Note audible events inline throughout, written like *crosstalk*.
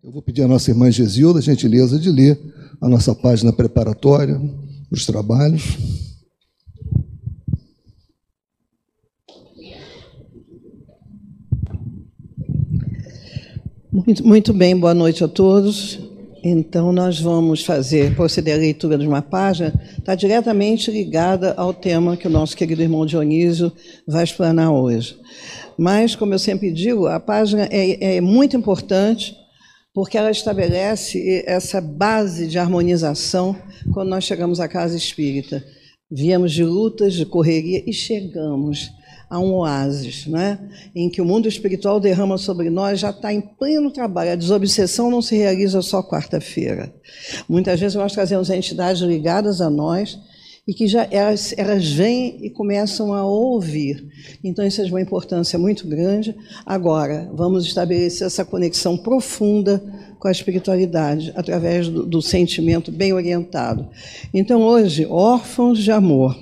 Eu vou pedir à nossa irmã Gesilda a gentileza de ler a nossa página preparatória, os trabalhos. Muito, muito bem, boa noite a todos. Então, nós vamos fazer, proceder à leitura de uma página, está diretamente ligada ao tema que o nosso querido irmão Dionísio vai explanar hoje. Mas, como eu sempre digo, a página é, é muito importante porque ela estabelece essa base de harmonização quando nós chegamos à casa espírita. Viemos de lutas, de correria e chegamos a um oásis, né? em que o mundo espiritual derrama sobre nós, já está em pleno trabalho. A desobsessão não se realiza só quarta-feira. Muitas vezes nós trazemos entidades ligadas a nós e que já elas, elas vêm e começam a ouvir. Então, isso é de uma importância muito grande. Agora, vamos estabelecer essa conexão profunda com a espiritualidade, através do, do sentimento bem orientado. Então, hoje, órfãos de amor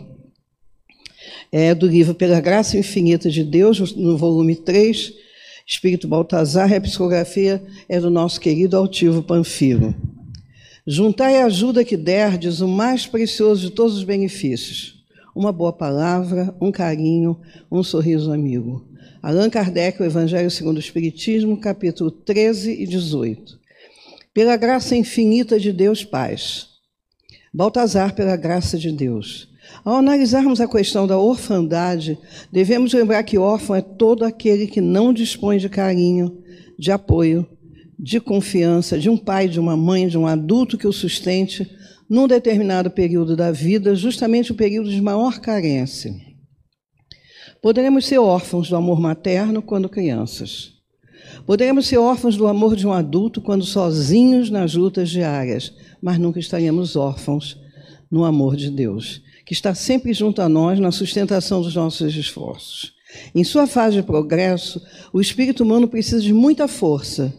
é, do livro Pela Graça Infinita de Deus, no volume 3, Espírito Baltazar, a psicografia é do nosso querido altivo Panfilo. Juntai a ajuda que derdes o mais precioso de todos os benefícios, uma boa palavra, um carinho, um sorriso amigo. Allan Kardec, o Evangelho segundo o Espiritismo, capítulo 13 e 18. Pela graça infinita de Deus, paz. Baltazar, pela graça de Deus. Ao analisarmos a questão da orfandade, devemos lembrar que órfão é todo aquele que não dispõe de carinho, de apoio, de confiança, de um pai, de uma mãe, de um adulto que o sustente num determinado período da vida, justamente o período de maior carência. Poderemos ser órfãos do amor materno quando crianças. Poderemos ser órfãos do amor de um adulto quando sozinhos nas lutas diárias, mas nunca estaremos órfãos no amor de Deus que está sempre junto a nós na sustentação dos nossos esforços. Em sua fase de progresso, o espírito humano precisa de muita força,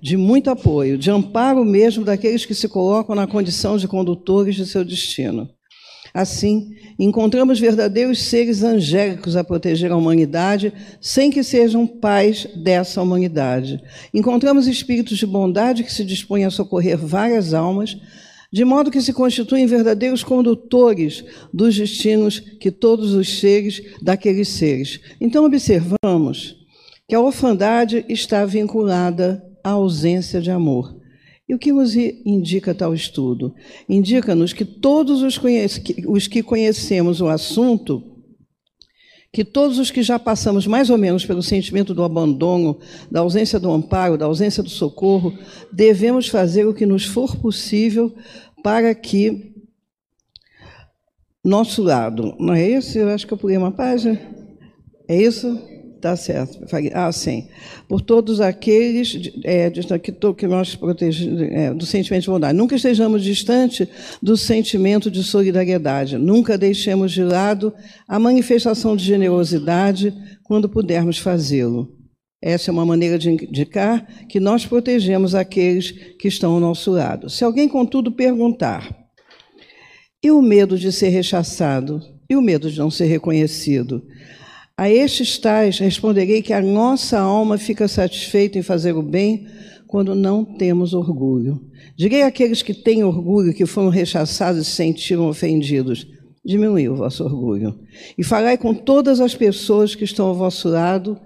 de muito apoio, de amparo mesmo daqueles que se colocam na condição de condutores de seu destino. Assim, encontramos verdadeiros seres angélicos a proteger a humanidade, sem que sejam pais dessa humanidade. Encontramos espíritos de bondade que se dispõem a socorrer várias almas, de modo que se constituem verdadeiros condutores dos destinos que todos os seres, daqueles seres. Então, observamos que a orfandade está vinculada à ausência de amor. E o que nos indica tal estudo? Indica-nos que todos os, os que conhecemos o assunto que todos os que já passamos mais ou menos pelo sentimento do abandono, da ausência do amparo, da ausência do socorro, devemos fazer o que nos for possível para que nosso lado, não é isso? Eu acho que eu pulei uma página. É isso? Tá certo. Ah, sim. Por todos aqueles é, que, que nós protegemos é, do sentimento de bondade. Nunca estejamos distante do sentimento de solidariedade. Nunca deixemos de lado a manifestação de generosidade quando pudermos fazê-lo. Essa é uma maneira de indicar que nós protegemos aqueles que estão ao nosso lado. Se alguém, contudo, perguntar, e o medo de ser rechaçado? E o medo de não ser reconhecido? A estes tais responderei que a nossa alma fica satisfeita em fazer o bem quando não temos orgulho. Direi àqueles que têm orgulho, que foram rechaçados e se sentiram ofendidos, diminuiu o vosso orgulho. E falai com todas as pessoas que estão ao vosso lado,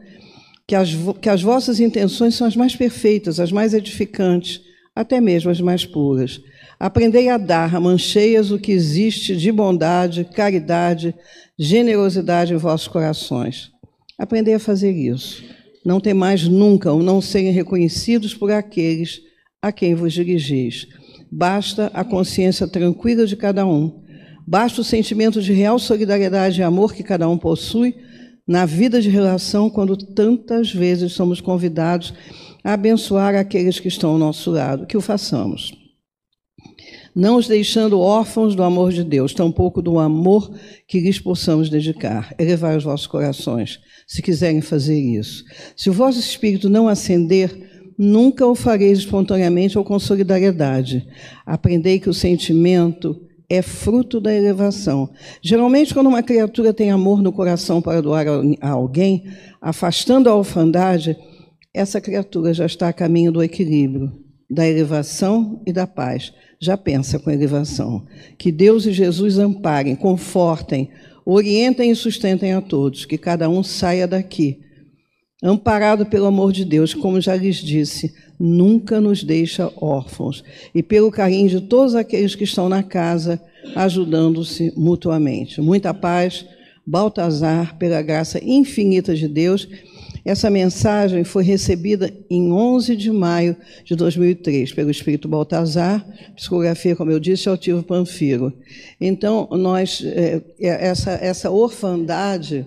que as, que as vossas intenções são as mais perfeitas, as mais edificantes, até mesmo as mais puras. Aprendei a dar mancheias o que existe de bondade, caridade, generosidade em vossos corações. Aprendei a fazer isso. Não temais nunca ou não serem reconhecidos por aqueles a quem vos dirigis. Basta a consciência tranquila de cada um. Basta o sentimento de real solidariedade e amor que cada um possui na vida de relação quando tantas vezes somos convidados a abençoar aqueles que estão ao nosso lado. Que o façamos não os deixando órfãos do amor de Deus, tampouco do amor que lhes possamos dedicar. Elevai os vossos corações, se quiserem fazer isso. Se o vosso espírito não acender, nunca o fareis espontaneamente ou com solidariedade. Aprendei que o sentimento é fruto da elevação. Geralmente, quando uma criatura tem amor no coração para doar a alguém, afastando a orfandade, essa criatura já está a caminho do equilíbrio da elevação e da paz. Já pensa com elevação. Que Deus e Jesus amparem, confortem, orientem e sustentem a todos, que cada um saia daqui amparado pelo amor de Deus, como já lhes disse, nunca nos deixa órfãos, e pelo carinho de todos aqueles que estão na casa, ajudando-se mutuamente. Muita paz, Baltazar, pela graça infinita de Deus essa mensagem foi recebida em 11 de maio de 2003 pelo Espírito Baltazar, psicografia, como eu disse, Altivo Panfiro. Então, nós, é, é, essa, essa orfandade,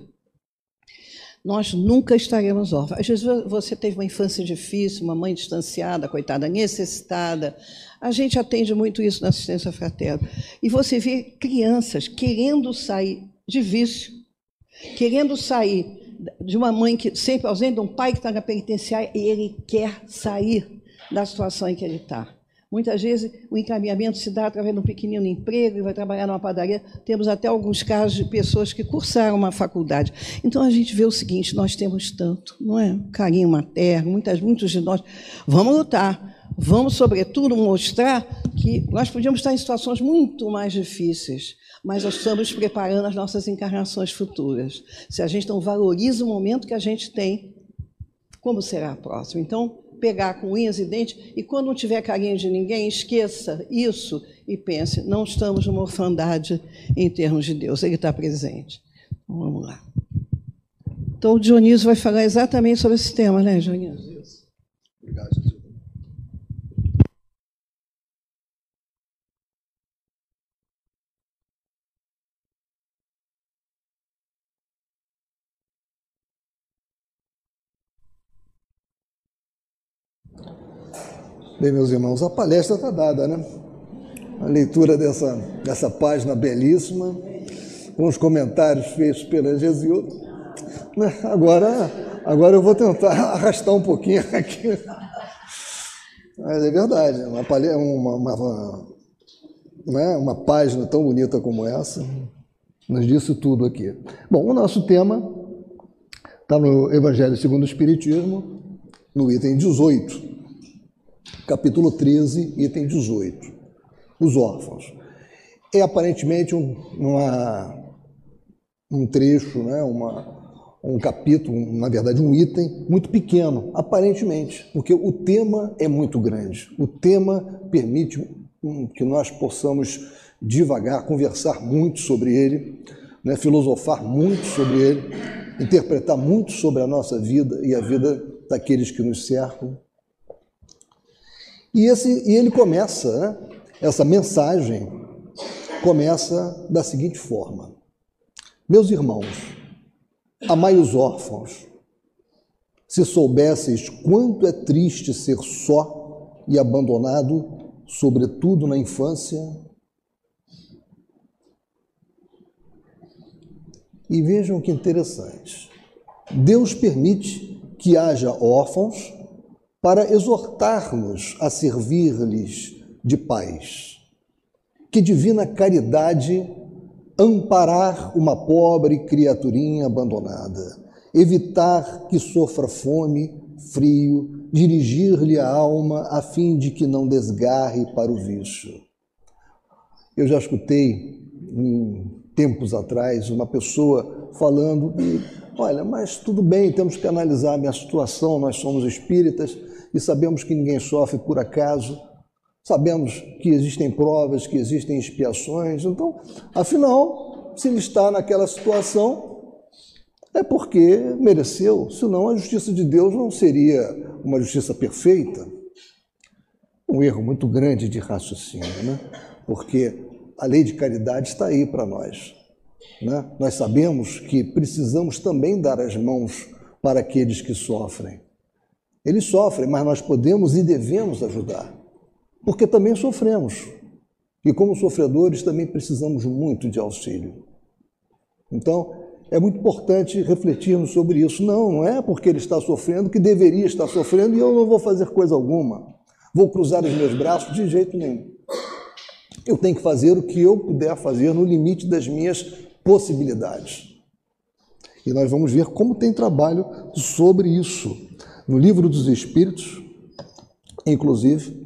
nós nunca estaremos órfãos. Às vezes você teve uma infância difícil, uma mãe distanciada, coitada, necessitada. A gente atende muito isso na assistência fraterna. E você vê crianças querendo sair de vício, querendo sair de uma mãe que sempre ausente, de um pai que está na penitenciária e ele quer sair da situação em que ele está. Muitas vezes o encaminhamento se dá através de um pequenino emprego, ele vai trabalhar numa padaria. Temos até alguns casos de pessoas que cursaram uma faculdade. Então a gente vê o seguinte: nós temos tanto, não é? Carinho materno, muitas, muitos de nós. Vamos lutar. Vamos, sobretudo, mostrar que nós podíamos estar em situações muito mais difíceis, mas nós estamos preparando as nossas encarnações futuras. Se a gente não valoriza o momento que a gente tem, como será a próxima? Então, pegar com unhas e dentes, e quando não tiver carinho de ninguém, esqueça isso e pense: não estamos numa orfandade em termos de Deus, Ele está presente. Então, vamos lá. Então, o Dionísio vai falar exatamente sobre esse tema, né, Dionísio? Obrigado, Bem, meus irmãos, a palestra está dada, né? A leitura dessa, dessa página belíssima, com os comentários feitos pela Gesilda. Né? Agora, agora eu vou tentar *laughs* arrastar um pouquinho aqui. Mas é verdade, uma, uma, uma, né? uma página tão bonita como essa nos disse tudo aqui. Bom, o nosso tema está no Evangelho segundo o Espiritismo, no item 18 capítulo 13, item 18. Os órfãos. É aparentemente um, uma, um trecho, né, uma, um capítulo, na verdade, um item muito pequeno, aparentemente, porque o tema é muito grande. O tema permite que nós possamos devagar, conversar muito sobre ele, né, filosofar muito sobre ele, interpretar muito sobre a nossa vida e a vida daqueles que nos cercam. E, esse, e ele começa, né, essa mensagem começa da seguinte forma: Meus irmãos, amai os órfãos. Se soubesseis quanto é triste ser só e abandonado, sobretudo na infância. E vejam que interessante. Deus permite que haja órfãos para exortar-nos a servir-lhes de paz. Que divina caridade amparar uma pobre criaturinha abandonada, evitar que sofra fome, frio, dirigir-lhe a alma a fim de que não desgarre para o vício. Eu já escutei, em tempos atrás, uma pessoa falando: olha, mas tudo bem, temos que analisar a minha situação, nós somos espíritas e sabemos que ninguém sofre por acaso, sabemos que existem provas, que existem expiações. Então, afinal, se ele está naquela situação, é porque mereceu, senão a justiça de Deus não seria uma justiça perfeita. Um erro muito grande de raciocínio, né? porque a lei de caridade está aí para nós. Né? Nós sabemos que precisamos também dar as mãos para aqueles que sofrem. Eles sofrem, mas nós podemos e devemos ajudar, porque também sofremos. E como sofredores também precisamos muito de auxílio. Então, é muito importante refletirmos sobre isso. Não, não é porque ele está sofrendo que deveria estar sofrendo e eu não vou fazer coisa alguma. Vou cruzar os meus braços de jeito nenhum. Eu tenho que fazer o que eu puder fazer no limite das minhas possibilidades. E nós vamos ver como tem trabalho sobre isso no Livro dos Espíritos, inclusive,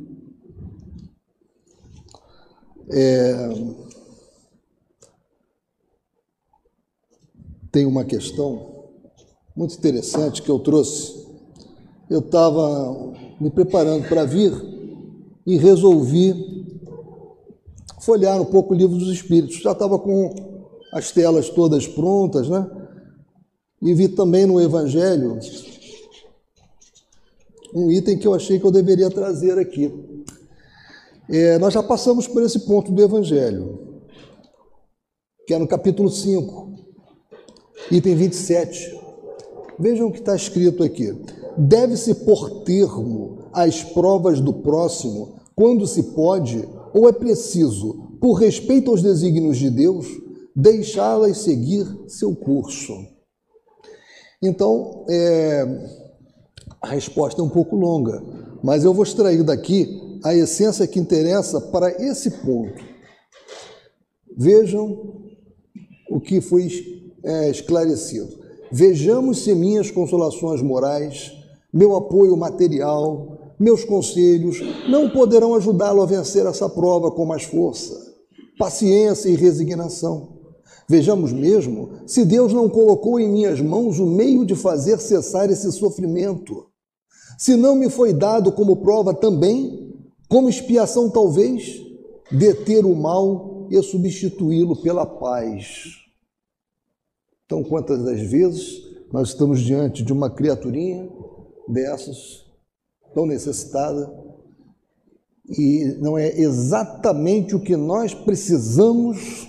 É... Tem uma questão muito interessante que eu trouxe. Eu estava me preparando para vir e resolvi folhear um pouco o livro dos Espíritos. Já estava com as telas todas prontas, né? E vi também no Evangelho um item que eu achei que eu deveria trazer aqui. É, nós já passamos por esse ponto do Evangelho, que é no capítulo 5, item 27. Vejam o que está escrito aqui. Deve-se pôr termo às provas do próximo quando se pode, ou é preciso, por respeito aos desígnios de Deus, deixá-las seguir seu curso. Então, é, a resposta é um pouco longa, mas eu vou extrair daqui a essência que interessa para esse ponto. Vejam o que foi é, esclarecido. Vejamos se minhas consolações morais, meu apoio material, meus conselhos não poderão ajudá-lo a vencer essa prova com mais força, paciência e resignação. Vejamos mesmo se Deus não colocou em minhas mãos o meio de fazer cessar esse sofrimento. Se não me foi dado como prova também, como expiação talvez, deter o mal e substituí-lo pela paz. Então, quantas das vezes nós estamos diante de uma criaturinha dessas, tão necessitada, e não é exatamente o que nós precisamos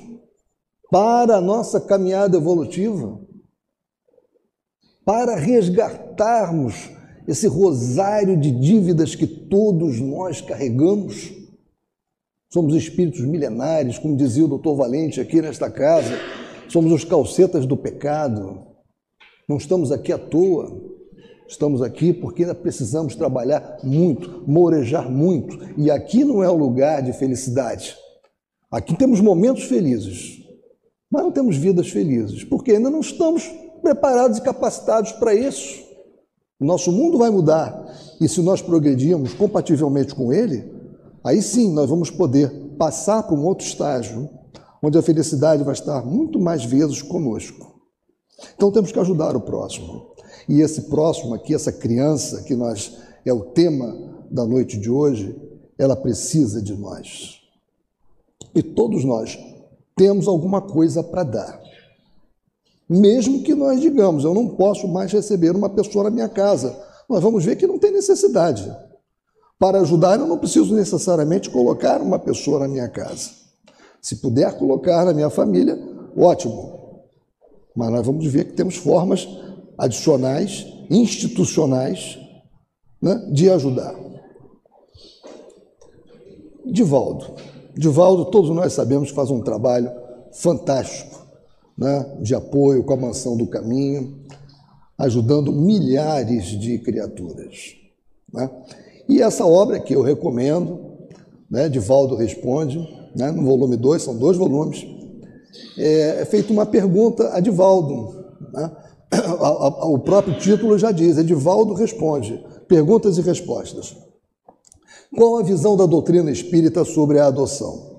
para a nossa caminhada evolutiva, para resgatarmos esse rosário de dívidas que todos nós carregamos. Somos espíritos milenares, como dizia o doutor Valente aqui nesta casa, somos os calcetas do pecado. Não estamos aqui à toa, estamos aqui porque ainda precisamos trabalhar muito, morejar muito. E aqui não é o lugar de felicidade. Aqui temos momentos felizes, mas não temos vidas felizes, porque ainda não estamos preparados e capacitados para isso. Nosso mundo vai mudar e se nós progredirmos compativelmente com ele, aí sim nós vamos poder passar para um outro estágio, onde a felicidade vai estar muito mais vezes conosco. Então temos que ajudar o próximo. E esse próximo aqui, essa criança que nós é o tema da noite de hoje, ela precisa de nós. E todos nós temos alguma coisa para dar. Mesmo que nós digamos, eu não posso mais receber uma pessoa na minha casa, nós vamos ver que não tem necessidade. Para ajudar, eu não preciso necessariamente colocar uma pessoa na minha casa. Se puder colocar na minha família, ótimo. Mas nós vamos ver que temos formas adicionais, institucionais, né, de ajudar. Divaldo. Divaldo, todos nós sabemos que faz um trabalho fantástico né, de apoio com a Mansão do Caminho, ajudando milhares de criaturas. Né? E essa obra que eu recomendo, né, Divaldo Responde, né, no volume 2, são dois volumes, é, é feita uma pergunta a Divaldo. Né? *coughs* O próprio título já diz, Edivaldo responde, perguntas e respostas. Qual a visão da doutrina espírita sobre a adoção?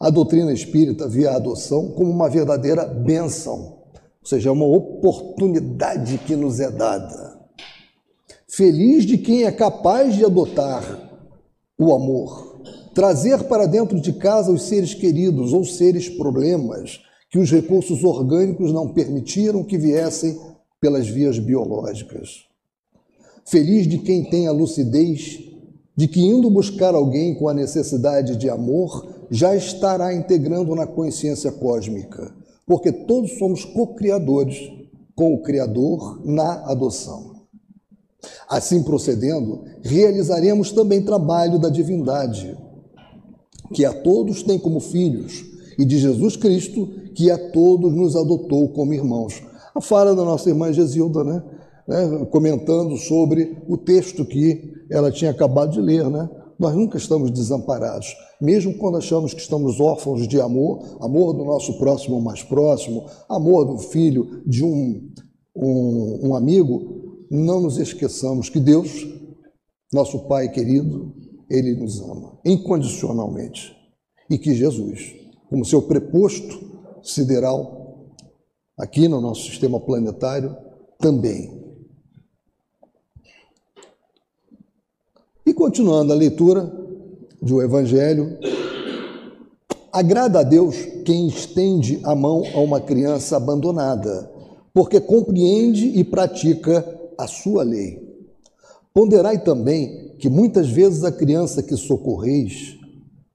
A doutrina espírita via a adoção como uma verdadeira bênção, ou seja, é uma oportunidade que nos é dada. Feliz de quem é capaz de adotar o amor, trazer para dentro de casa os seres queridos ou seres problemas que os recursos orgânicos não permitiram que viessem pelas vias biológicas. Feliz de quem tem a lucidez de que indo buscar alguém com a necessidade de amor, já estará integrando na consciência cósmica, porque todos somos co-criadores com o Criador na adoção. Assim procedendo, realizaremos também trabalho da divindade, que a todos tem como filhos, e de Jesus Cristo, que a todos nos adotou como irmãos. A fala da nossa irmã Gesilda, né? né? comentando sobre o texto que ela tinha acabado de ler, né? Nós nunca estamos desamparados, mesmo quando achamos que estamos órfãos de amor, amor do nosso próximo mais próximo, amor do filho de um, um, um amigo, não nos esqueçamos que Deus, nosso Pai querido, Ele nos ama incondicionalmente. e que Jesus, como seu preposto sideral, aqui no nosso sistema planetário, também. E continuando a leitura do Evangelho, agrada a Deus quem estende a mão a uma criança abandonada, porque compreende e pratica a sua lei. Ponderai também que muitas vezes a criança que socorreis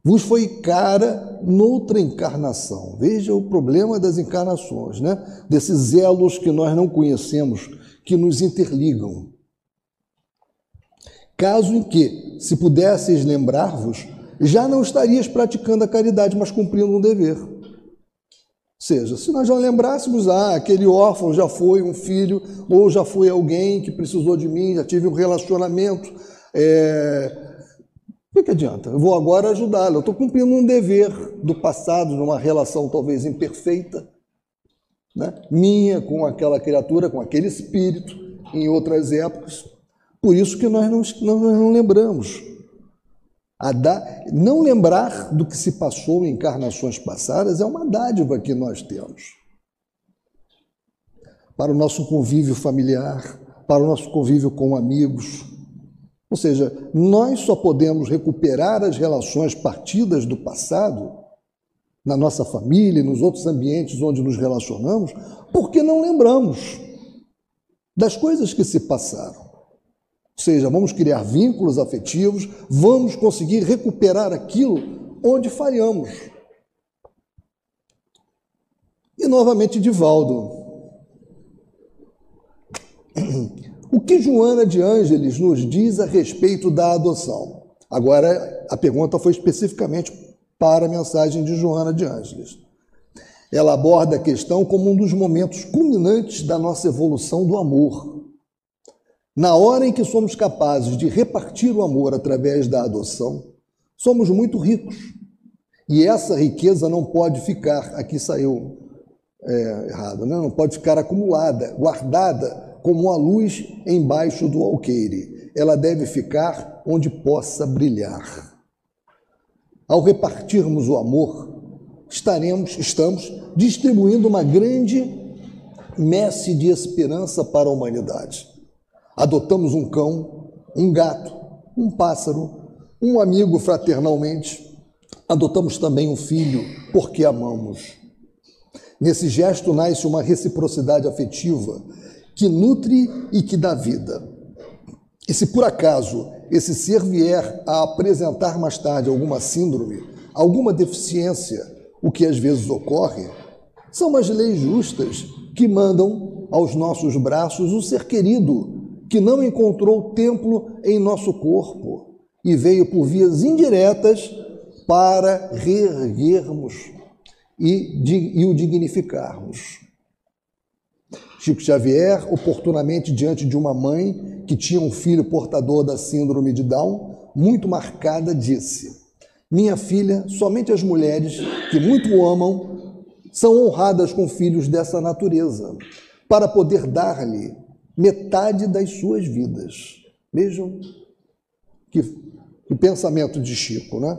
vos foi cara noutra encarnação. Veja o problema das encarnações, né? Desses elos que nós não conhecemos, que nos interligam. Caso em que, se pudesseis lembrar-vos, já não estarias praticando a caridade, mas cumprindo um dever. Ou seja, se nós já lembrássemos, ah, aquele órfão já foi um filho, ou já foi alguém que precisou de mim, já tive um relacionamento, é, o que adianta? Eu vou agora ajudá-lo. Eu estou cumprindo um dever do passado, numa relação talvez imperfeita, né? minha com aquela criatura, com aquele espírito, em outras épocas. Por isso que nós não, não lembramos. Não lembrar do que se passou em encarnações passadas é uma dádiva que nós temos. Para o nosso convívio familiar, para o nosso convívio com amigos, ou seja, nós só podemos recuperar as relações partidas do passado, na nossa família e nos outros ambientes onde nos relacionamos, porque não lembramos das coisas que se passaram. Ou seja, vamos criar vínculos afetivos, vamos conseguir recuperar aquilo onde falhamos. E novamente, Divaldo. O que Joana de Ângeles nos diz a respeito da adoção? Agora, a pergunta foi especificamente para a mensagem de Joana de Ângeles. Ela aborda a questão como um dos momentos culminantes da nossa evolução do amor. Na hora em que somos capazes de repartir o amor através da adoção, somos muito ricos. E essa riqueza não pode ficar, aqui saiu é, errado, né? não pode ficar acumulada, guardada como a luz embaixo do alqueire. Ela deve ficar onde possa brilhar. Ao repartirmos o amor, estaremos, estamos distribuindo uma grande messe de esperança para a humanidade. Adotamos um cão, um gato, um pássaro, um amigo fraternalmente. Adotamos também um filho porque amamos. Nesse gesto nasce uma reciprocidade afetiva que nutre e que dá vida. E se por acaso esse ser vier a apresentar mais tarde alguma síndrome, alguma deficiência, o que às vezes ocorre, são as leis justas que mandam aos nossos braços o ser querido que não encontrou templo em nosso corpo e veio por vias indiretas para reerguermos e, e o dignificarmos. Chico Xavier, oportunamente diante de uma mãe que tinha um filho portador da síndrome de Down, muito marcada, disse: Minha filha, somente as mulheres que muito o amam são honradas com filhos dessa natureza, para poder dar-lhe metade das suas vidas. Vejam que, que pensamento de Chico, né?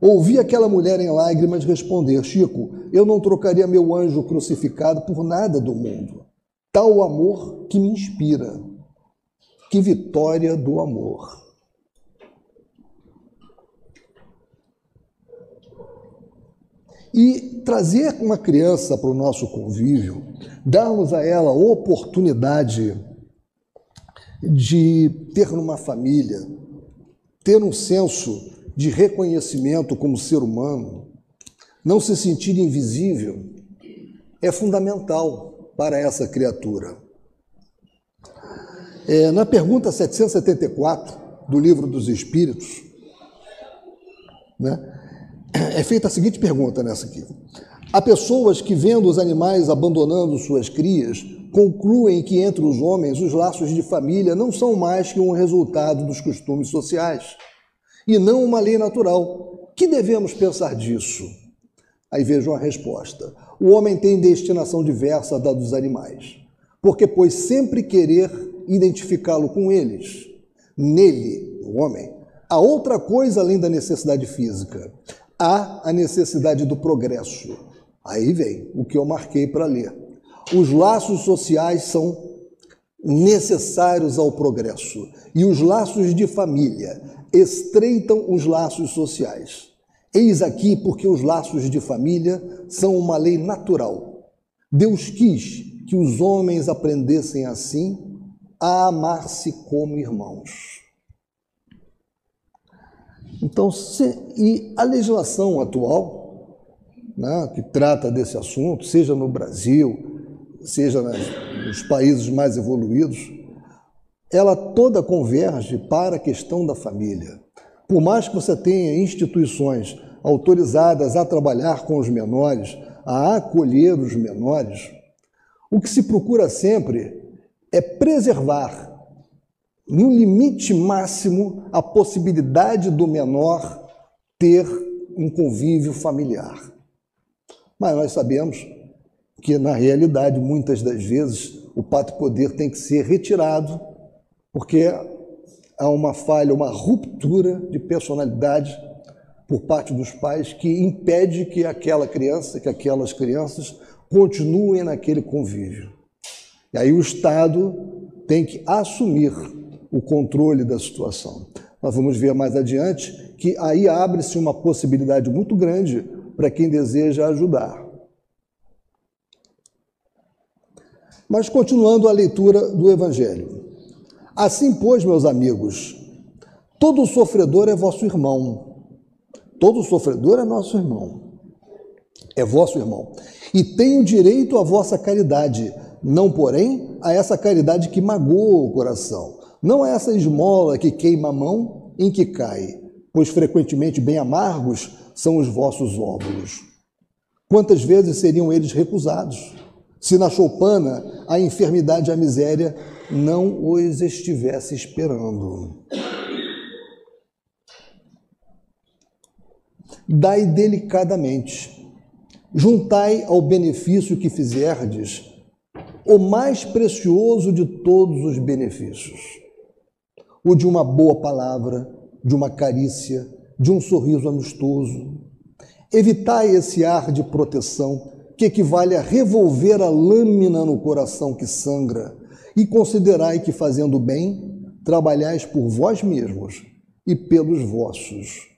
Ouvi aquela mulher em lágrimas responder: Chico, eu não trocaria meu anjo crucificado por nada do mundo. Tal amor que me inspira. Que vitória do amor. E trazer uma criança para o nosso convívio, darmos a ela oportunidade de ter numa família, ter um senso de reconhecimento como ser humano, não se sentir invisível, é fundamental para essa criatura. É, na pergunta 774 do Livro dos Espíritos, né, é feita a seguinte pergunta nessa aqui. Há pessoas que, vendo os animais abandonando suas crias, concluem que entre os homens os laços de família não são mais que um resultado dos costumes sociais e não uma lei natural. Que devemos pensar disso? Aí vejam a resposta. O homem tem destinação diversa da dos animais, porque pois sempre querer identificá-lo com eles. Nele, o homem, há outra coisa além da necessidade física, há a necessidade do progresso. Aí vem o que eu marquei para ler. Os laços sociais são necessários ao progresso e os laços de família estreitam os laços sociais. Eis aqui porque os laços de família são uma lei natural. Deus quis que os homens aprendessem assim a amar-se como irmãos. Então, se, e a legislação atual, né, que trata desse assunto, seja no Brasil, seja nas, nos países mais evoluídos, ela toda converge para a questão da família. Por mais que você tenha instituições autorizadas a trabalhar com os menores, a acolher os menores, o que se procura sempre é preservar, no limite máximo, a possibilidade do menor ter um convívio familiar. Mas nós sabemos que, na realidade, muitas das vezes, o pátrio poder tem que ser retirado, porque há uma falha, uma ruptura de personalidade por parte dos pais que impede que aquela criança, que aquelas crianças continuem naquele convívio. E aí o Estado tem que assumir o controle da situação. Nós vamos ver mais adiante que aí abre-se uma possibilidade muito grande para quem deseja ajudar. Mas continuando a leitura do Evangelho. Assim, pois, meus amigos, todo sofredor é vosso irmão. Todo sofredor é nosso irmão. É vosso irmão. E tem o direito à vossa caridade, não, porém, a essa caridade que magoa o coração. Não a essa esmola que queima a mão em que cai, pois frequentemente bem amargos são os vossos óvulos. Quantas vezes seriam eles recusados? se na choupana a enfermidade e a miséria não os estivesse esperando. Dai delicadamente, juntai ao benefício que fizerdes o mais precioso de todos os benefícios, o de uma boa palavra, de uma carícia, de um sorriso amistoso. Evitai esse ar de proteção que equivale a revolver a lâmina no coração que sangra, e considerai que, fazendo bem, trabalhais por vós mesmos e pelos vossos.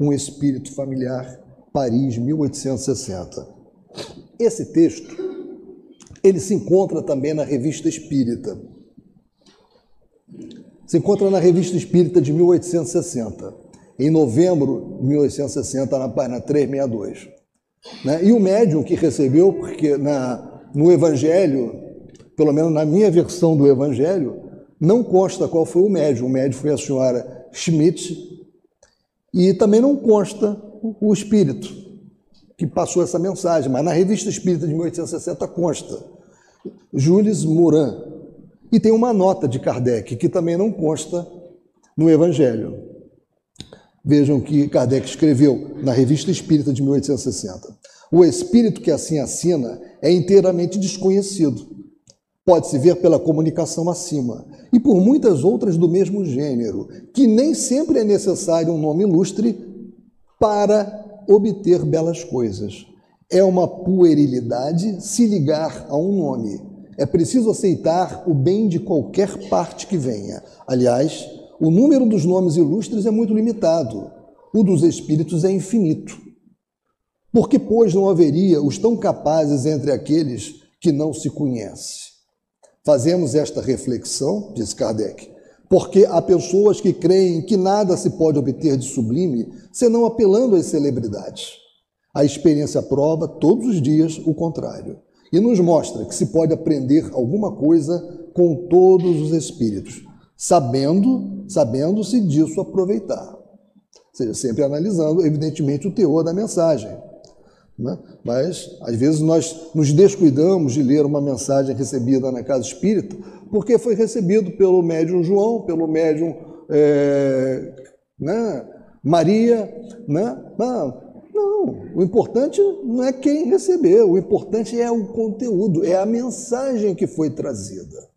Um espírito familiar, Paris, 1860. Esse texto, ele se encontra também na Revista Espírita. Se encontra na Revista Espírita de 1860, em novembro de 1860, na página 362. Né? E o médium que recebeu, porque na, no Evangelho, pelo menos na minha versão do Evangelho, não consta qual foi o médium. O médium foi a senhora Schmidt, e também não consta o espírito que passou essa mensagem, mas na Revista Espírita de 1860 consta. Jules Morin. E tem uma nota de Kardec, que também não consta no Evangelho. Vejam que Kardec escreveu na Revista Espírita de 1860. O espírito que assim assina é inteiramente desconhecido. Pode-se ver pela comunicação acima e por muitas outras do mesmo gênero, que nem sempre é necessário um nome ilustre para obter belas coisas. É uma puerilidade se ligar a um nome. É preciso aceitar o bem de qualquer parte que venha. Aliás, o número dos nomes ilustres é muito limitado, o dos espíritos é infinito. Por que, pois, não haveria os tão capazes entre aqueles que não se conhecem? Fazemos esta reflexão, diz Kardec, porque há pessoas que creem que nada se pode obter de sublime senão apelando às celebridades. A experiência prova todos os dias o contrário e nos mostra que se pode aprender alguma coisa com todos os espíritos, sabendo, sabendo-se disso aproveitar. Ou seja, sempre analisando, evidentemente, o teor da mensagem. Né? Mas, às vezes, nós nos descuidamos de ler uma mensagem recebida na casa espírita, porque foi recebido pelo médium João, pelo médium é, né? Maria. Né? Não, não, o importante não é quem recebeu, o importante é o conteúdo, é a mensagem que foi trazida.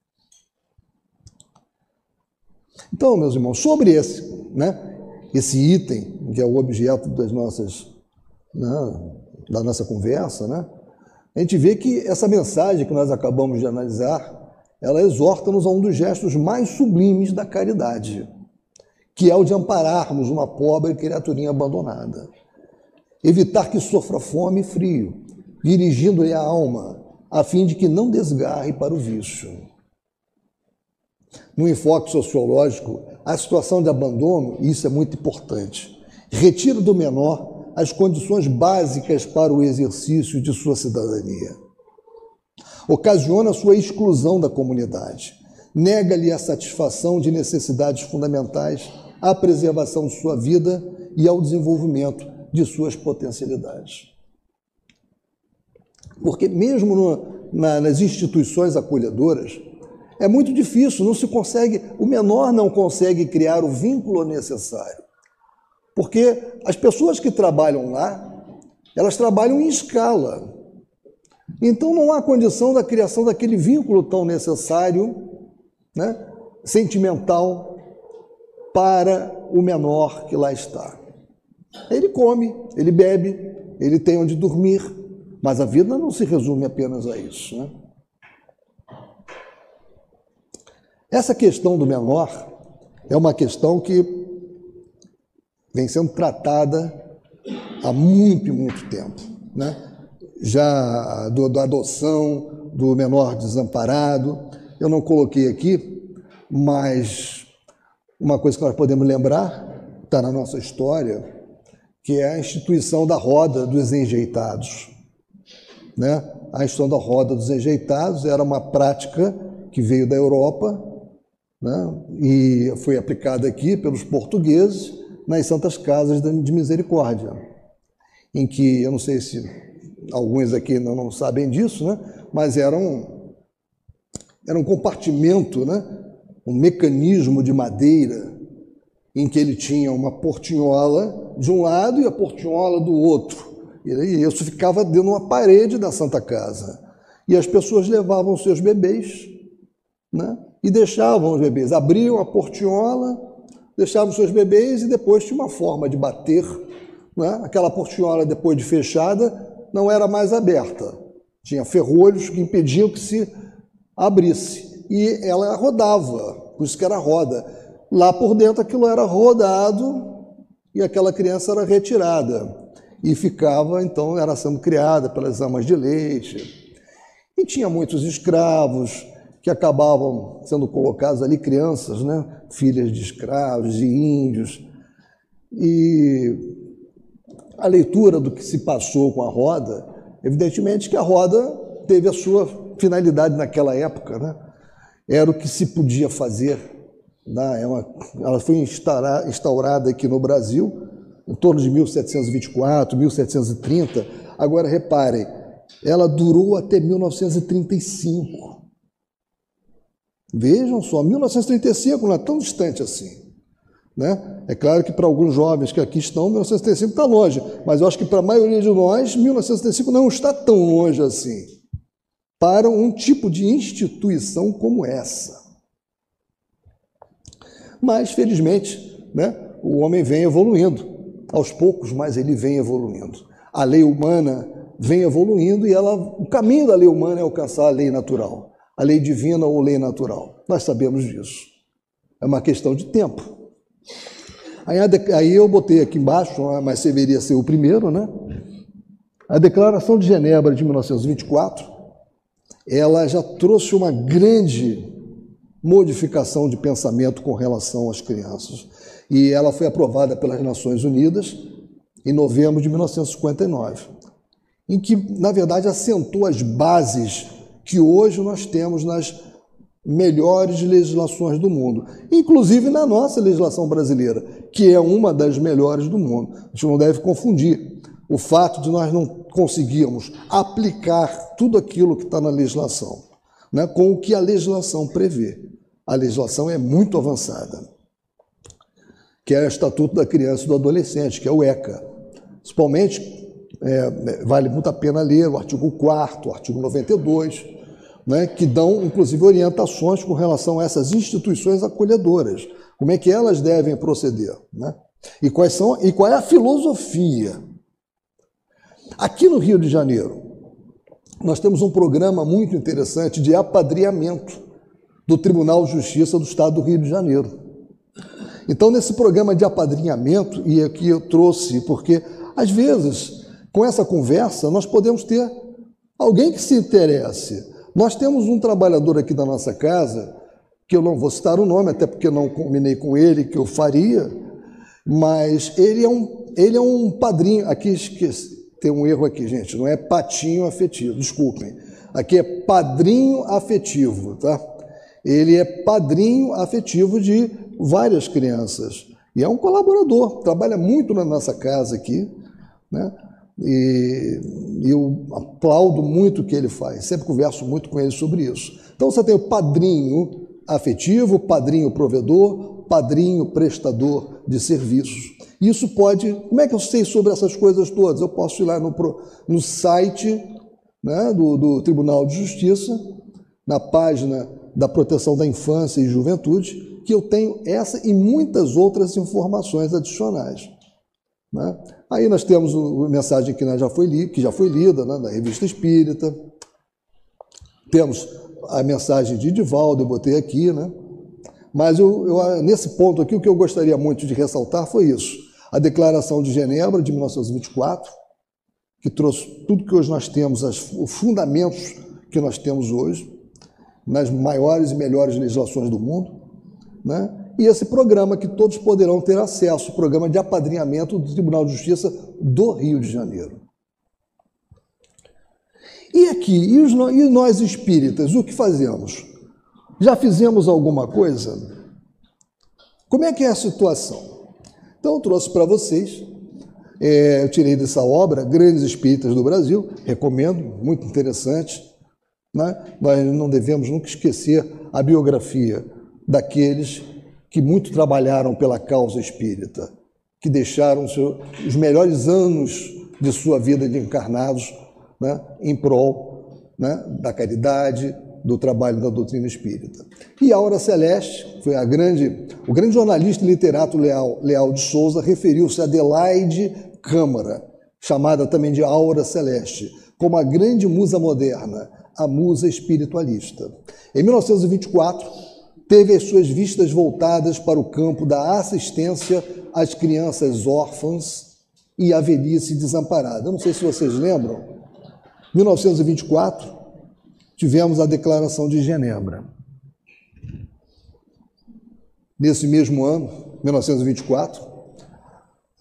Então, meus irmãos, sobre esse, né, esse item que é o objeto das nossas, né, da nossa conversa, né? a gente vê que essa mensagem que nós acabamos de analisar, ela exorta-nos a um dos gestos mais sublimes da caridade, que é o de ampararmos uma pobre criaturinha abandonada. Evitar que sofra fome e frio, dirigindo-lhe a alma, a fim de que não desgarre para o vício. No enfoque sociológico, a situação de abandono, isso é muito importante, retira do menor as condições básicas para o exercício de sua cidadania. Ocasiona sua exclusão da comunidade, nega-lhe a satisfação de necessidades fundamentais, à preservação de sua vida e ao desenvolvimento de suas potencialidades. Porque, mesmo no, na, nas instituições acolhedoras, é muito difícil, não se consegue, o menor não consegue criar o vínculo necessário. Porque as pessoas que trabalham lá, elas trabalham em escala. Então não há condição da criação daquele vínculo tão necessário, né, sentimental, para o menor que lá está. Ele come, ele bebe, ele tem onde dormir, mas a vida não se resume apenas a isso. Né? Essa questão do menor é uma questão que vem sendo tratada há muito, muito tempo. Né? Já do, da adoção do menor desamparado, eu não coloquei aqui, mas uma coisa que nós podemos lembrar, está na nossa história, que é a instituição da roda dos enjeitados. Né? A instituição da roda dos enjeitados era uma prática que veio da Europa né? e foi aplicada aqui pelos portugueses nas Santas Casas de Misericórdia, em que, eu não sei se alguns aqui não, não sabem disso, né? mas era um, era um compartimento, né? um mecanismo de madeira em que ele tinha uma portinhola de um lado e a portinhola do outro. E isso ficava dentro de uma parede da Santa Casa. E as pessoas levavam seus bebês né? e deixavam os bebês. Abriam a portinhola, deixavam seus bebês e depois tinha uma forma de bater. Né? Aquela portinhola, depois de fechada, não era mais aberta. Tinha ferrolhos que impediam que se abrisse. E ela rodava, por isso que era roda. Lá por dentro aquilo era rodado e aquela criança era retirada e ficava, então, era sendo criada pelas amas de leite. E tinha muitos escravos que acabavam sendo colocados ali, crianças, né? filhas de escravos, de índios. E a leitura do que se passou com a roda, evidentemente que a roda teve a sua finalidade naquela época, né? era o que se podia fazer. Né? É uma, ela foi instaurada aqui no Brasil em torno de 1724, 1730. Agora, reparem, ela durou até 1935. Vejam só, 1935 não é tão distante assim. Né? É claro que para alguns jovens que aqui estão, 1935 está longe, mas eu acho que para a maioria de nós, 1935 não está tão longe assim. Para um tipo de instituição como essa. Mas, felizmente, né, o homem vem evoluindo aos poucos, mas ele vem evoluindo. A lei humana vem evoluindo e ela, o caminho da lei humana é alcançar a lei natural, a lei divina ou lei natural. Nós sabemos disso. É uma questão de tempo. Aí, eu botei aqui embaixo, mas deveria ser o primeiro, né? A Declaração de Genebra de 1924, ela já trouxe uma grande modificação de pensamento com relação às crianças e ela foi aprovada pelas Nações Unidas em novembro de 1959, em que, na verdade, assentou as bases que hoje nós temos nas melhores legislações do mundo, inclusive na nossa legislação brasileira, que é uma das melhores do mundo. A gente não deve confundir o fato de nós não conseguirmos aplicar tudo aquilo que está na legislação né, com o que a legislação prevê. A legislação é muito avançada que é o Estatuto da Criança e do Adolescente, que é o ECA. Principalmente, é, vale muito a pena ler o artigo 4 o artigo 92, né, que dão, inclusive, orientações com relação a essas instituições acolhedoras, como é que elas devem proceder. Né? E, quais são, e qual é a filosofia? Aqui no Rio de Janeiro, nós temos um programa muito interessante de apadrinhamento do Tribunal de Justiça do Estado do Rio de Janeiro. Então, nesse programa de apadrinhamento, e aqui eu trouxe, porque às vezes, com essa conversa, nós podemos ter alguém que se interesse. Nós temos um trabalhador aqui da nossa casa, que eu não vou citar o nome, até porque não combinei com ele que eu faria, mas ele é um, ele é um padrinho. Aqui esqueci, tem um erro aqui, gente, não é patinho afetivo, desculpem. Aqui é padrinho afetivo, tá? Ele é padrinho afetivo de várias crianças. E é um colaborador, trabalha muito na nossa casa aqui, né? E, eu aplaudo muito o que ele faz, sempre converso muito com ele sobre isso. Então você tem o padrinho afetivo, padrinho provedor, padrinho prestador de serviços. Isso pode. Como é que eu sei sobre essas coisas todas? Eu posso ir lá no, no site né, do, do Tribunal de Justiça, na página da Proteção da Infância e Juventude, que eu tenho essa e muitas outras informações adicionais. Né? Aí nós temos a mensagem que já foi, li, que já foi lida né, na Revista Espírita, temos a mensagem de Divaldo, eu botei aqui, né? mas eu, eu, nesse ponto aqui, o que eu gostaria muito de ressaltar foi isso. A Declaração de Genebra, de 1924, que trouxe tudo que hoje nós temos, os fundamentos que nós temos hoje, nas maiores e melhores legislações do mundo. Né? E esse programa que todos poderão ter acesso, o programa de apadrinhamento do Tribunal de Justiça do Rio de Janeiro. E aqui, e, os, e nós espíritas, o que fazemos? Já fizemos alguma coisa? Como é que é a situação? Então, eu trouxe para vocês, é, eu tirei dessa obra Grandes Espíritas do Brasil, recomendo, muito interessante. Né? Nós não devemos nunca esquecer a biografia daqueles que muito trabalharam pela causa espírita, que deixaram os melhores anos de sua vida de encarnados né, em prol né, da caridade, do trabalho da doutrina espírita. E Aura Celeste, foi a grande, o grande jornalista e literato Leal, Leal de Souza, referiu-se a Adelaide Câmara, chamada também de Aura Celeste, como a grande musa moderna, a musa espiritualista. Em 1924, teve as suas vistas voltadas para o campo da assistência às crianças órfãs e à velhice desamparada. Eu não sei se vocês lembram, 1924, tivemos a Declaração de Genebra. Nesse mesmo ano, 1924,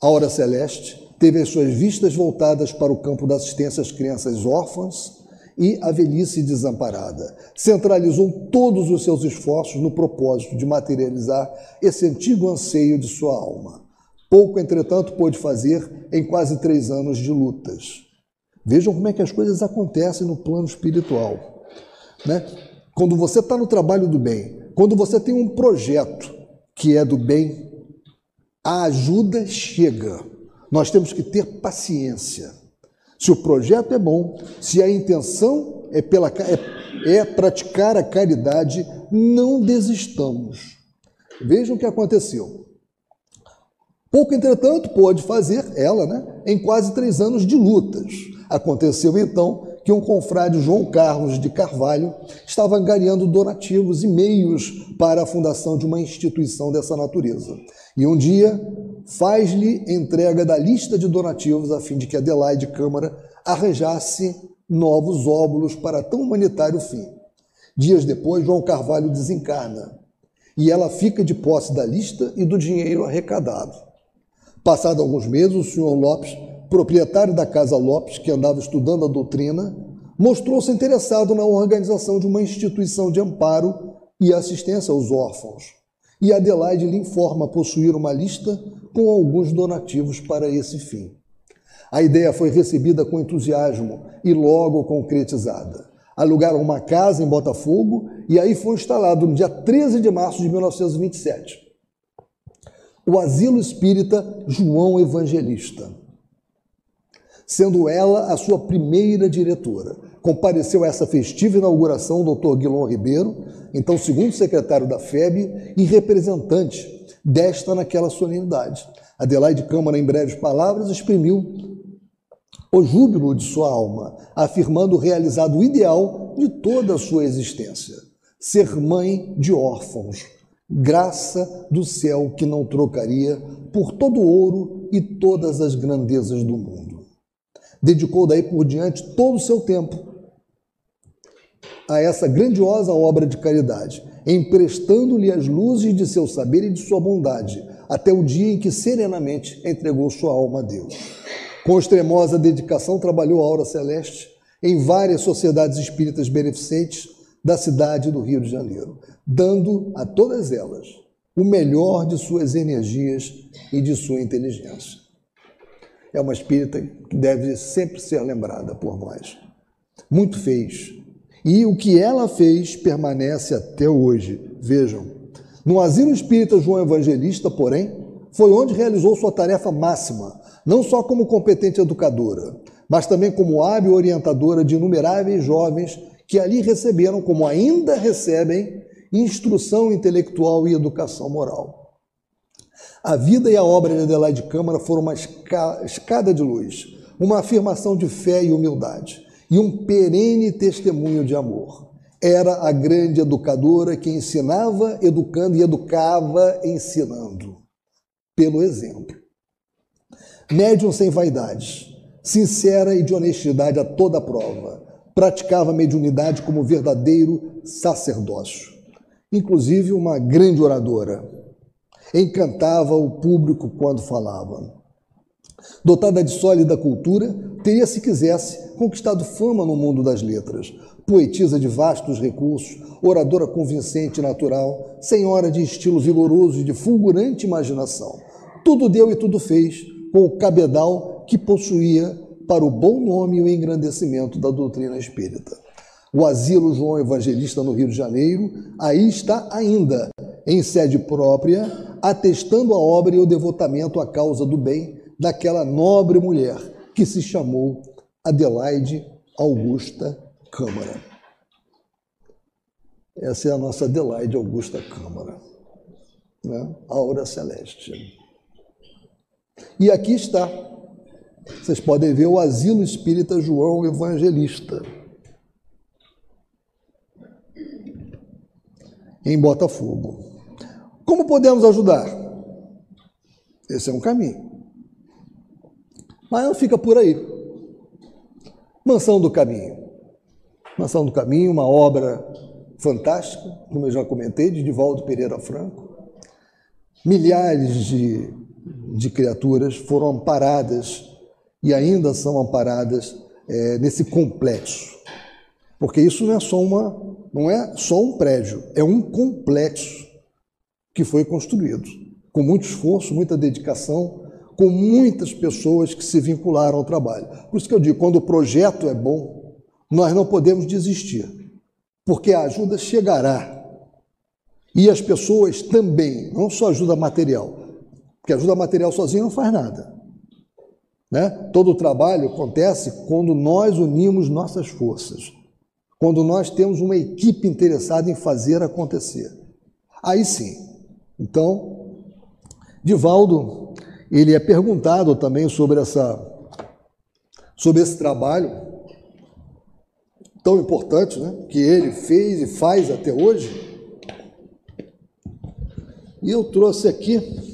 a Hora Celeste teve as suas vistas voltadas para o campo da assistência às crianças órfãs e a velhice desamparada. Centralizou todos os seus esforços no propósito de materializar esse antigo anseio de sua alma. Pouco, entretanto, pôde fazer em quase três anos de lutas. Vejam como é que as coisas acontecem no plano espiritual. Né? Quando você está no trabalho do bem, quando você tem um projeto que é do bem, a ajuda chega. Nós temos que ter paciência. Se o projeto é bom, se a intenção é, pela, é, é praticar a caridade, não desistamos. Vejam o que aconteceu. Pouco, entretanto, pôde fazer ela, né, em quase três anos de lutas. Aconteceu então que um confrade João Carlos de Carvalho estava angariando donativos e meios para a fundação de uma instituição dessa natureza. E um dia faz-lhe entrega da lista de donativos a fim de que Adelaide Câmara arranjasse novos óbulos para tão humanitário fim. Dias depois, João Carvalho desencarna e ela fica de posse da lista e do dinheiro arrecadado. Passado alguns meses, o senhor Lopes, proprietário da Casa Lopes, que andava estudando a doutrina, mostrou-se interessado na organização de uma instituição de amparo e assistência aos órfãos e Adelaide lhe informa possuir uma lista com alguns donativos para esse fim. A ideia foi recebida com entusiasmo e logo concretizada. Alugaram uma casa em Botafogo e aí foi instalado no dia 13 de março de 1927 o Asilo Espírita João Evangelista, sendo ela a sua primeira diretora. Compareceu a essa festiva inauguração o Dr. Guilherme Ribeiro, então segundo secretário da FEB e representante desta naquela solenidade. Adelaide Câmara, em breves palavras, exprimiu o júbilo de sua alma, afirmando o realizado ideal de toda a sua existência: ser mãe de órfãos, graça do céu que não trocaria por todo o ouro e todas as grandezas do mundo. Dedicou daí por diante todo o seu tempo a essa grandiosa obra de caridade, emprestando-lhe as luzes de seu saber e de sua bondade, até o dia em que serenamente entregou sua alma a Deus. Com extremosa dedicação, trabalhou a Aura Celeste em várias sociedades espíritas beneficentes da cidade do Rio de Janeiro, dando a todas elas o melhor de suas energias e de sua inteligência. É uma espírita que deve sempre ser lembrada por nós. Muito fez. E o que ela fez permanece até hoje. Vejam. No Asilo Espírita João Evangelista, porém, foi onde realizou sua tarefa máxima, não só como competente educadora, mas também como hábil orientadora de inumeráveis jovens que ali receberam, como ainda recebem, instrução intelectual e educação moral. A vida e a obra de Adelaide Câmara foram uma escada de luz, uma afirmação de fé e humildade e um perene testemunho de amor. Era a grande educadora que ensinava educando e educava ensinando, pelo exemplo. Médium sem vaidades, sincera e de honestidade a toda prova, praticava a mediunidade como verdadeiro sacerdócio. Inclusive, uma grande oradora. Encantava o público quando falava. Dotada de sólida cultura, teria, se quisesse, conquistado fama no mundo das letras. Poetisa de vastos recursos, oradora convincente e natural, senhora de estilo vigoroso e de fulgurante imaginação. Tudo deu e tudo fez com o cabedal que possuía para o bom nome e o engrandecimento da doutrina espírita. O asilo João Evangelista no Rio de Janeiro, aí está ainda, em sede própria, atestando a obra e o devotamento à causa do bem daquela nobre mulher que se chamou Adelaide Augusta Câmara. Essa é a nossa Adelaide Augusta Câmara, né? Aura Celeste. E aqui está. Vocês podem ver o Asilo Espírita João Evangelista. Em Botafogo. Como podemos ajudar? Esse é um caminho. Mas não fica por aí. Mansão do Caminho. Mansão do Caminho, uma obra fantástica, como eu já comentei, de Divaldo Pereira Franco. Milhares de, de criaturas foram amparadas e ainda são amparadas é, nesse complexo. Porque isso não é só uma, não é só um prédio, é um complexo que foi construído com muito esforço, muita dedicação com muitas pessoas que se vincularam ao trabalho. Por isso que eu digo, quando o projeto é bom, nós não podemos desistir, porque a ajuda chegará. E as pessoas também, não só ajuda material, porque ajuda material sozinho não faz nada. Né? Todo o trabalho acontece quando nós unimos nossas forças, quando nós temos uma equipe interessada em fazer acontecer. Aí sim. Então, Divaldo ele é perguntado também sobre essa sobre esse trabalho tão importante, né, que ele fez e faz até hoje. E eu trouxe aqui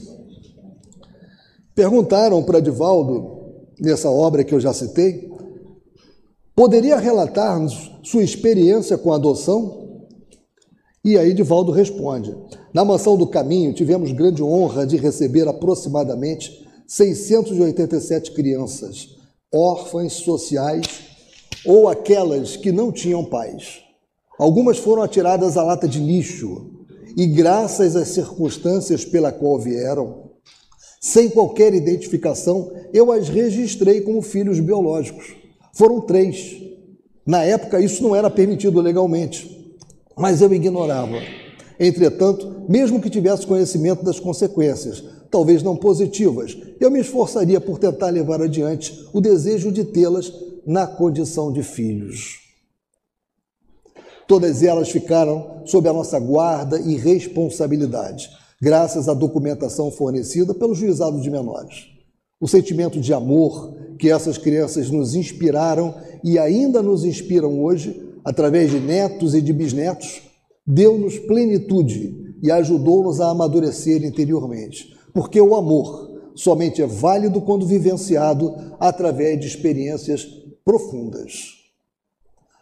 perguntaram para Divaldo nessa obra que eu já citei, poderia relatar-nos sua experiência com a adoção? E aí Divaldo responde: na Mansão do Caminho, tivemos grande honra de receber aproximadamente 687 crianças, órfãs sociais ou aquelas que não tinham pais. Algumas foram atiradas à lata de lixo e, graças às circunstâncias pela qual vieram, sem qualquer identificação, eu as registrei como filhos biológicos. Foram três. Na época, isso não era permitido legalmente, mas eu ignorava. Entretanto, mesmo que tivesse conhecimento das consequências, talvez não positivas, eu me esforçaria por tentar levar adiante o desejo de tê-las na condição de filhos. Todas elas ficaram sob a nossa guarda e responsabilidade. graças à documentação fornecida pelo juizado de menores. O sentimento de amor que essas crianças nos inspiraram e ainda nos inspiram hoje, através de netos e de bisnetos, deu-nos plenitude e ajudou-nos a amadurecer interiormente. Porque o amor somente é válido quando vivenciado através de experiências profundas.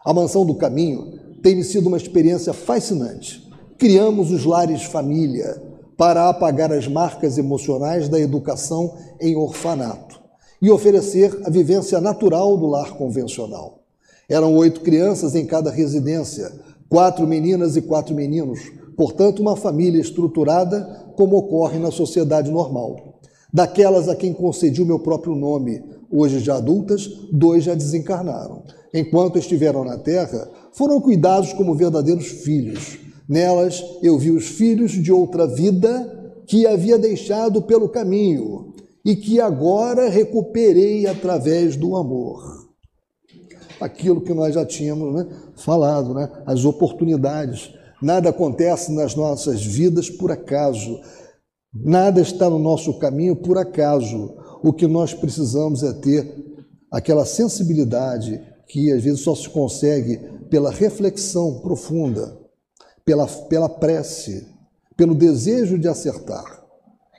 A Mansão do Caminho tem sido uma experiência fascinante. Criamos os lares família para apagar as marcas emocionais da educação em orfanato e oferecer a vivência natural do lar convencional. Eram oito crianças em cada residência, quatro meninas e quatro meninos, portanto, uma família estruturada como ocorre na sociedade normal. Daquelas a quem concedi o meu próprio nome, hoje já adultas, dois já desencarnaram. Enquanto estiveram na terra, foram cuidados como verdadeiros filhos. Nelas eu vi os filhos de outra vida que havia deixado pelo caminho e que agora recuperei através do amor. Aquilo que nós já tínhamos né, falado, né, as oportunidades. Nada acontece nas nossas vidas por acaso. Nada está no nosso caminho por acaso. O que nós precisamos é ter aquela sensibilidade que às vezes só se consegue pela reflexão profunda, pela, pela prece, pelo desejo de acertar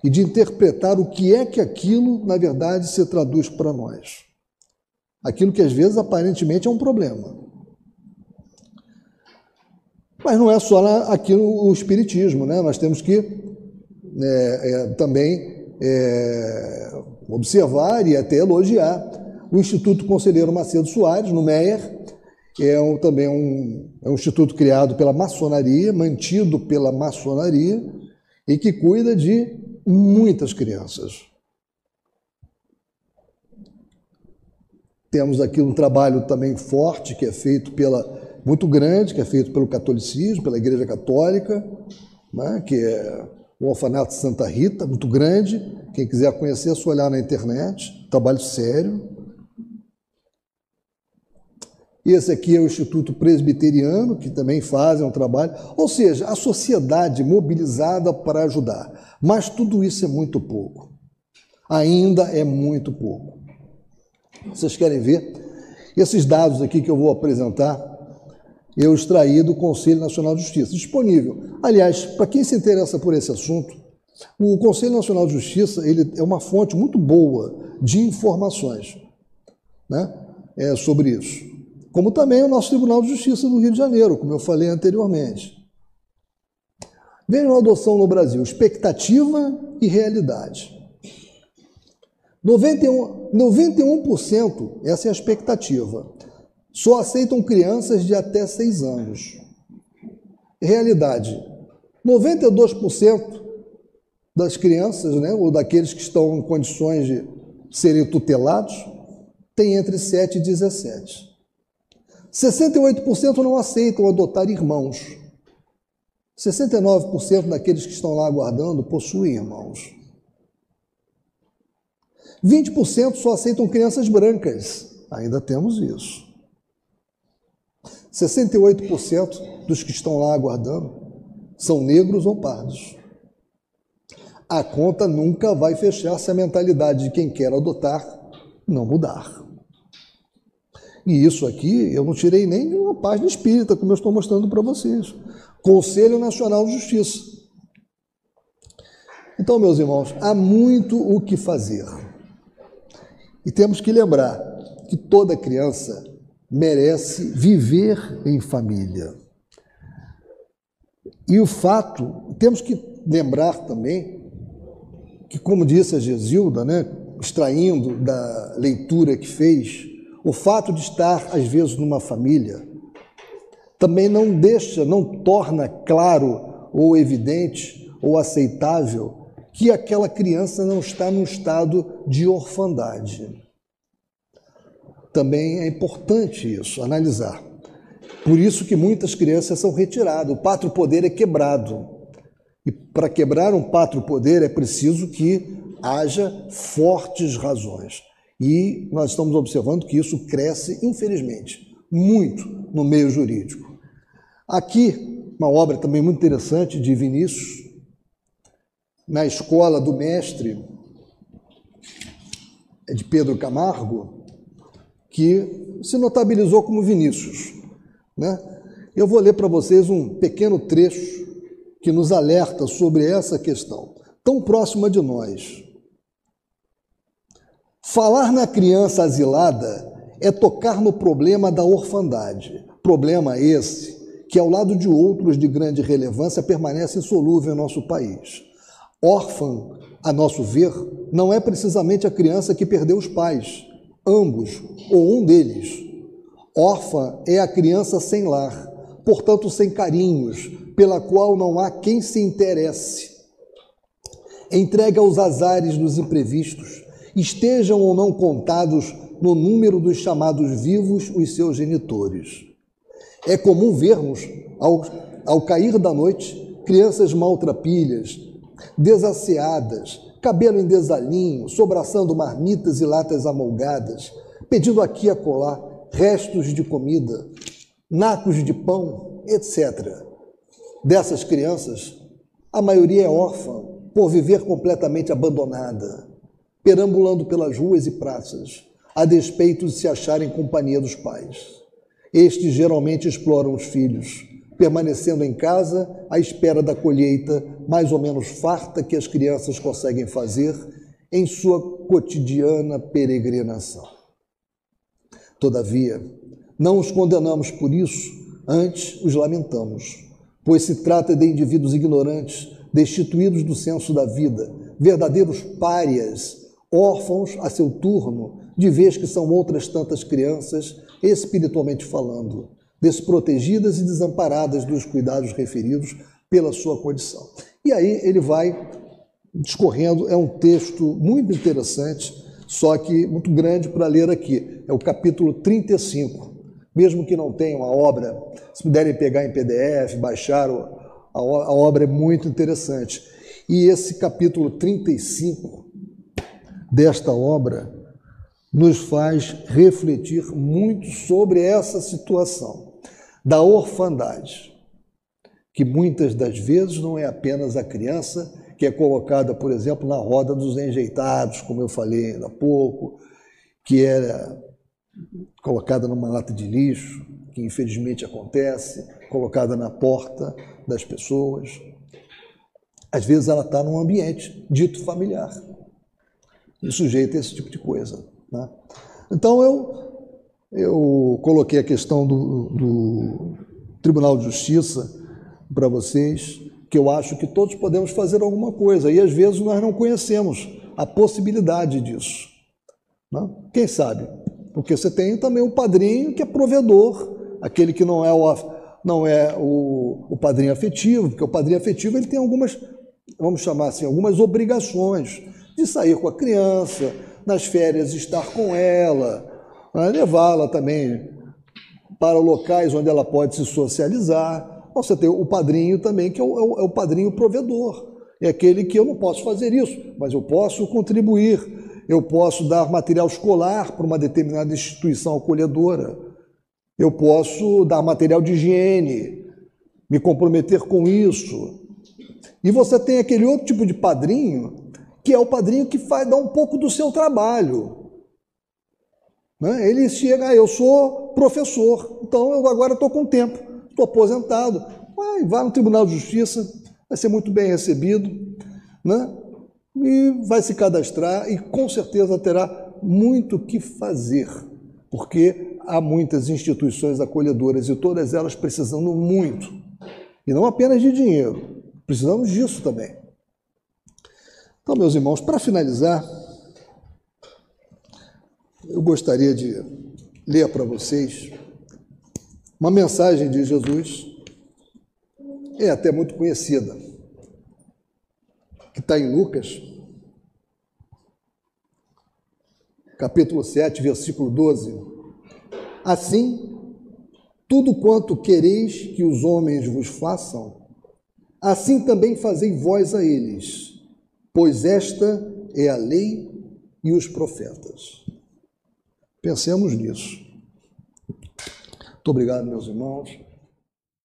e de interpretar o que é que aquilo, na verdade, se traduz para nós. Aquilo que às vezes aparentemente é um problema. Mas não é só aqui o Espiritismo, né? Nós temos que é, é, também é, observar e até elogiar o Instituto Conselheiro Macedo Soares, no Meier, é um, também um, é um instituto criado pela maçonaria, mantido pela maçonaria, e que cuida de muitas crianças. Temos aqui um trabalho também forte que é feito pela muito grande, que é feito pelo catolicismo, pela Igreja Católica, né, que é o Orfanato Santa Rita, muito grande. Quem quiser conhecer, é só olhar na internet. Trabalho sério. Esse aqui é o Instituto Presbiteriano, que também fazem um trabalho. Ou seja, a sociedade mobilizada para ajudar. Mas tudo isso é muito pouco. Ainda é muito pouco. Vocês querem ver? Esses dados aqui que eu vou apresentar, eu extraí do Conselho Nacional de Justiça, disponível. Aliás, para quem se interessa por esse assunto, o Conselho Nacional de Justiça ele é uma fonte muito boa de informações né, é, sobre isso como também o nosso Tribunal de Justiça do Rio de Janeiro, como eu falei anteriormente. Vejam a adoção no Brasil, expectativa e realidade. 91%, 91% essa é a expectativa. Só aceitam crianças de até 6 anos. Realidade: 92% das crianças, né, ou daqueles que estão em condições de serem tutelados, têm entre 7 e 17. 68% não aceitam adotar irmãos. 69% daqueles que estão lá aguardando possuem irmãos. 20% só aceitam crianças brancas. Ainda temos isso. 68% dos que estão lá aguardando são negros ou pardos. A conta nunca vai fechar se a mentalidade de quem quer adotar não mudar. E isso aqui eu não tirei nem de uma página espírita, como eu estou mostrando para vocês. Conselho Nacional de Justiça. Então, meus irmãos, há muito o que fazer. E temos que lembrar que toda criança merece viver em família. E o fato, temos que lembrar também que, como disse a Gesilda, né, extraindo da leitura que fez, o fato de estar, às vezes, numa família também não deixa, não torna claro ou evidente ou aceitável que aquela criança não está num estado de orfandade. Também é importante isso, analisar. Por isso que muitas crianças são retiradas, o pátrio poder é quebrado. E para quebrar um pátrio poder é preciso que haja fortes razões. E nós estamos observando que isso cresce, infelizmente, muito no meio jurídico. Aqui, uma obra também muito interessante de Vinícius, na escola do mestre de Pedro Camargo, que se notabilizou como Vinícius. Né? Eu vou ler para vocês um pequeno trecho que nos alerta sobre essa questão, tão próxima de nós. Falar na criança asilada é tocar no problema da orfandade. Problema esse que, ao lado de outros de grande relevância, permanece insolúvel em nosso país. Órfã, a nosso ver, não é precisamente a criança que perdeu os pais, ambos ou um deles. Órfã é a criança sem lar, portanto sem carinhos, pela qual não há quem se interesse. Entrega aos azares dos imprevistos, estejam ou não contados no número dos chamados vivos os seus genitores. É comum vermos, ao, ao cair da noite, crianças maltrapilhas, desasseadas, cabelo em desalinho, sobraçando marmitas e latas amolgadas, pedindo aqui e acolá restos de comida, nacos de pão, etc. Dessas crianças, a maioria é órfã por viver completamente abandonada, perambulando pelas ruas e praças, a despeito de se acharem companhia dos pais. Estes geralmente exploram os filhos, permanecendo em casa à espera da colheita mais ou menos farta que as crianças conseguem fazer em sua cotidiana peregrinação. Todavia, não os condenamos por isso, antes os lamentamos, pois se trata de indivíduos ignorantes, destituídos do senso da vida, verdadeiros párias, órfãos a seu turno, de vez que são outras tantas crianças, espiritualmente falando, desprotegidas e desamparadas dos cuidados referidos pela sua condição. E aí ele vai discorrendo, é um texto muito interessante, só que muito grande para ler aqui. É o capítulo 35. Mesmo que não tenham a obra, se puderem pegar em PDF, baixar, a obra é muito interessante. E esse capítulo 35 desta obra nos faz refletir muito sobre essa situação da orfandade, que muitas das vezes não é apenas a criança que é colocada, por exemplo, na roda dos enjeitados, como eu falei há pouco, que era colocada numa lata de lixo, que infelizmente acontece, colocada na porta das pessoas. Às vezes ela está num ambiente dito familiar e sujeita a esse tipo de coisa. Né? Então eu, eu coloquei a questão do, do Tribunal de Justiça para vocês, que eu acho que todos podemos fazer alguma coisa, e às vezes nós não conhecemos a possibilidade disso. Né? Quem sabe? Porque você tem também o padrinho que é provedor, aquele que não é o, não é o, o padrinho afetivo, porque o padrinho afetivo ele tem algumas, vamos chamar assim, algumas obrigações de sair com a criança, nas férias estar com ela, levá-la também para locais onde ela pode se socializar. Você tem o padrinho também, que é o, é o é padrinho provedor. É aquele que eu não posso fazer isso, mas eu posso contribuir, eu posso dar material escolar para uma determinada instituição acolhedora, eu posso dar material de higiene, me comprometer com isso. E você tem aquele outro tipo de padrinho que é o padrinho que faz dar um pouco do seu trabalho. Né? Ele chega, ah, eu sou professor, então eu agora estou com tempo, estou aposentado. Vai, vai no Tribunal de Justiça, vai ser muito bem recebido, né? e vai se cadastrar e com certeza terá muito que fazer, porque há muitas instituições acolhedoras e todas elas precisando muito, e não apenas de dinheiro, precisamos disso também. Então, meus irmãos, para finalizar, eu gostaria de ler para vocês uma mensagem de Jesus, é até muito conhecida, que está em Lucas, capítulo 7, versículo 12. Assim, tudo quanto quereis que os homens vos façam, assim também fazei vós a eles pois esta é a lei e os profetas. Pensemos nisso. Muito obrigado, meus irmãos.